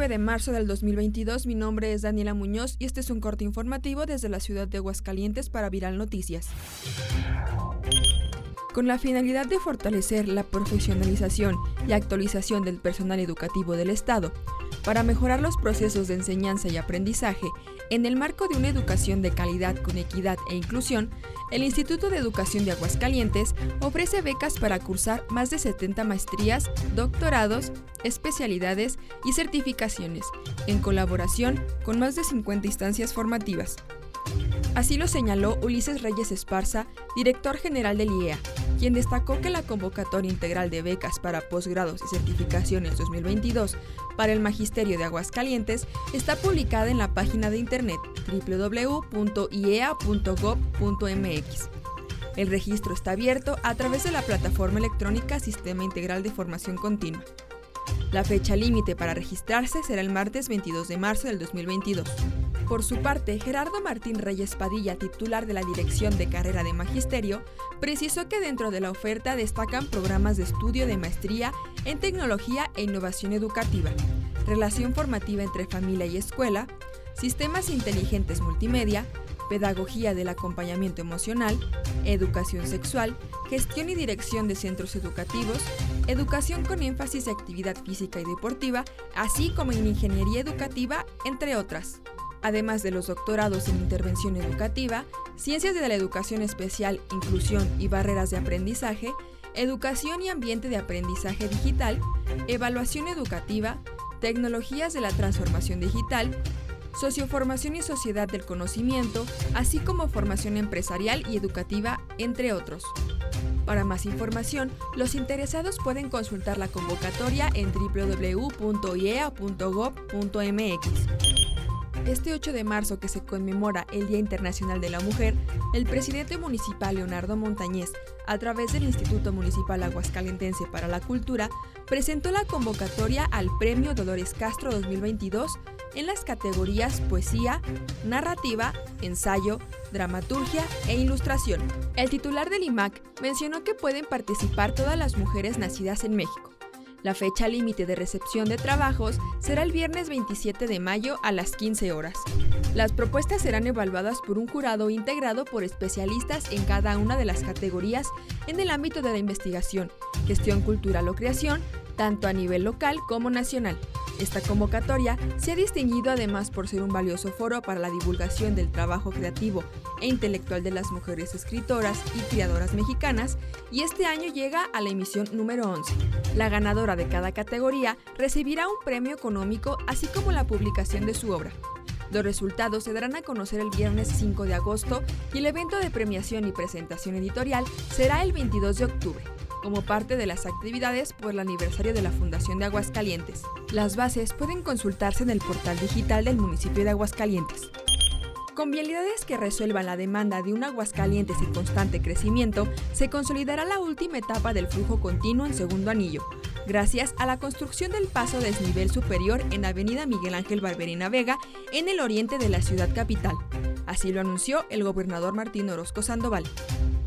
9 de marzo del 2022, mi nombre es Daniela Muñoz y este es un corte informativo desde la ciudad de Aguascalientes para Viral Noticias. Con la finalidad de fortalecer la profesionalización y actualización del personal educativo del Estado, para mejorar los procesos de enseñanza y aprendizaje en el marco de una educación de calidad con equidad e inclusión, el Instituto de Educación de Aguascalientes ofrece becas para cursar más de 70 maestrías, doctorados, especialidades y certificaciones, en colaboración con más de 50 instancias formativas. Así lo señaló Ulises Reyes Esparza, director general del IEA, quien destacó que la convocatoria integral de becas para posgrados y certificaciones 2022 para el Magisterio de Aguascalientes está publicada en la página de internet www.iea.gov.mx. El registro está abierto a través de la plataforma electrónica Sistema Integral de Formación Continua. La fecha límite para registrarse será el martes 22 de marzo del 2022. Por su parte, Gerardo Martín Reyes Padilla, titular de la Dirección de Carrera de Magisterio, precisó que dentro de la oferta destacan programas de estudio de maestría en tecnología e innovación educativa, relación formativa entre familia y escuela, sistemas inteligentes multimedia, pedagogía del acompañamiento emocional, educación sexual, gestión y dirección de centros educativos, educación con énfasis de actividad física y deportiva, así como en ingeniería educativa, entre otras. Además de los doctorados en intervención educativa, ciencias de la educación especial, inclusión y barreras de aprendizaje, educación y ambiente de aprendizaje digital, evaluación educativa, tecnologías de la transformación digital, socioformación y sociedad del conocimiento, así como formación empresarial y educativa, entre otros. Para más información, los interesados pueden consultar la convocatoria en www.iea.gov.mx. Este 8 de marzo, que se conmemora el Día Internacional de la Mujer, el presidente municipal Leonardo Montañez, a través del Instituto Municipal Aguascalentense para la Cultura, presentó la convocatoria al Premio Dolores Castro 2022 en las categorías Poesía, Narrativa, Ensayo, Dramaturgia e Ilustración. El titular del IMAC mencionó que pueden participar todas las mujeres nacidas en México la fecha límite de recepción de trabajos será el viernes 27 de mayo a las 15 horas. Las propuestas serán evaluadas por un jurado integrado por especialistas en cada una de las categorías en el ámbito de la investigación, gestión cultural o creación, tanto a nivel local como nacional. Esta convocatoria se ha distinguido además por ser un valioso foro para la divulgación del trabajo creativo e intelectual de las mujeres escritoras y criadoras mexicanas y este año llega a la emisión número 11. La ganadora de cada categoría recibirá un premio económico así como la publicación de su obra. Los resultados se darán a conocer el viernes 5 de agosto y el evento de premiación y presentación editorial será el 22 de octubre como parte de las actividades por el aniversario de la Fundación de Aguascalientes. Las bases pueden consultarse en el portal digital del municipio de Aguascalientes. Con vialidades que resuelvan la demanda de un Aguascalientes en constante crecimiento, se consolidará la última etapa del flujo continuo en segundo anillo, gracias a la construcción del paso desnivel superior en Avenida Miguel Ángel Barberina Vega, en el oriente de la ciudad capital. Así lo anunció el gobernador Martín Orozco Sandoval.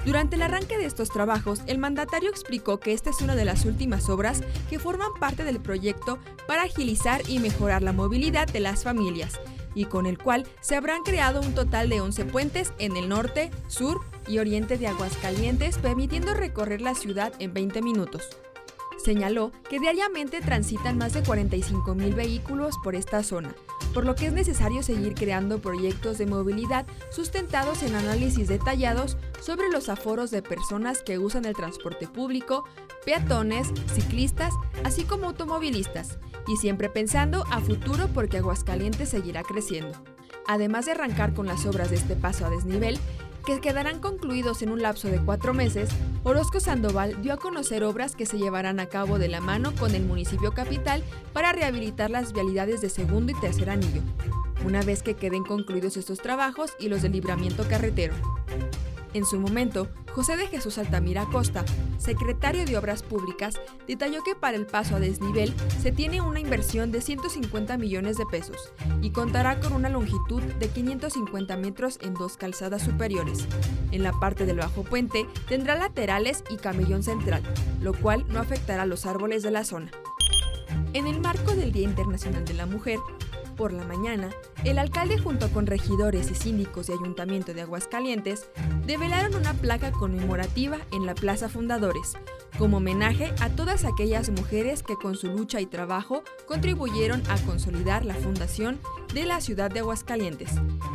Durante el arranque de estos trabajos, el mandatario explicó que esta es una de las últimas obras que forman parte del proyecto para agilizar y mejorar la movilidad de las familias, y con el cual se habrán creado un total de 11 puentes en el norte, sur y oriente de Aguascalientes, permitiendo recorrer la ciudad en 20 minutos. Señaló que diariamente transitan más de 45 mil vehículos por esta zona, por lo que es necesario seguir creando proyectos de movilidad sustentados en análisis detallados sobre los aforos de personas que usan el transporte público, peatones, ciclistas, así como automovilistas, y siempre pensando a futuro porque Aguascalientes seguirá creciendo. Además de arrancar con las obras de este paso a desnivel, que quedarán concluidos en un lapso de cuatro meses, Orozco Sandoval dio a conocer obras que se llevarán a cabo de la mano con el municipio capital para rehabilitar las vialidades de segundo y tercer anillo, una vez que queden concluidos estos trabajos y los de libramiento carretero. En su momento, José de Jesús Altamira Costa, secretario de Obras Públicas, detalló que para el paso a desnivel se tiene una inversión de 150 millones de pesos y contará con una longitud de 550 metros en dos calzadas superiores. En la parte del bajo puente tendrá laterales y camellón central, lo cual no afectará a los árboles de la zona. En el marco del Día Internacional de la Mujer, por la mañana, el alcalde junto con regidores y síndicos de Ayuntamiento de Aguascalientes develaron una placa conmemorativa en la Plaza Fundadores, como homenaje a todas aquellas mujeres que con su lucha y trabajo contribuyeron a consolidar la fundación de la ciudad de Aguascalientes.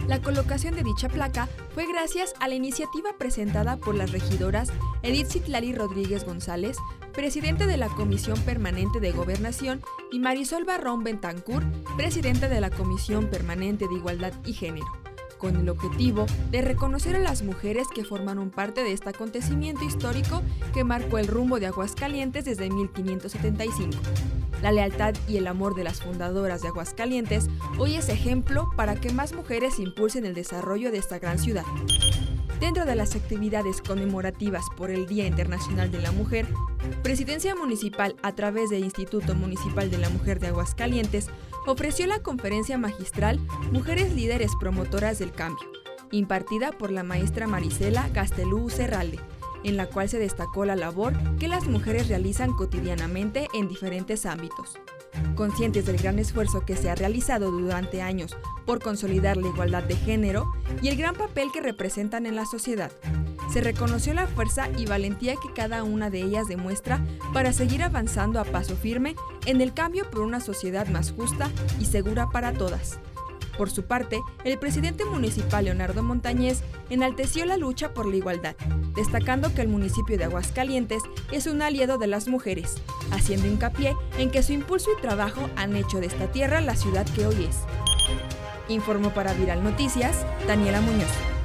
La colocación de dicha placa fue gracias a la iniciativa presentada por las regidoras Edith Citlali Rodríguez González, presidente de la Comisión Permanente de Gobernación, y Marisol Barrón Bentancur, presidente de la Comisión Permanente de Igualdad y Género, con el objetivo de reconocer a las mujeres que formaron parte de este acontecimiento histórico que marcó el rumbo de Aguascalientes desde 1575. La lealtad y el amor de las fundadoras de Aguascalientes hoy es ejemplo para que más mujeres impulsen el desarrollo de esta gran ciudad. Dentro de las actividades conmemorativas por el Día Internacional de la Mujer, Presidencia Municipal a través del Instituto Municipal de la Mujer de Aguascalientes ofreció la conferencia magistral Mujeres Líderes Promotoras del Cambio, impartida por la maestra Marisela Gastelú Serralde, en la cual se destacó la labor que las mujeres realizan cotidianamente en diferentes ámbitos. Conscientes del gran esfuerzo que se ha realizado durante años por consolidar la igualdad de género y el gran papel que representan en la sociedad, se reconoció la fuerza y valentía que cada una de ellas demuestra para seguir avanzando a paso firme en el cambio por una sociedad más justa y segura para todas. Por su parte, el presidente municipal Leonardo Montañez enalteció la lucha por la igualdad, destacando que el municipio de Aguascalientes es un aliado de las mujeres, haciendo hincapié en que su impulso y trabajo han hecho de esta tierra la ciudad que hoy es. Informó para Viral Noticias, Daniela Muñoz.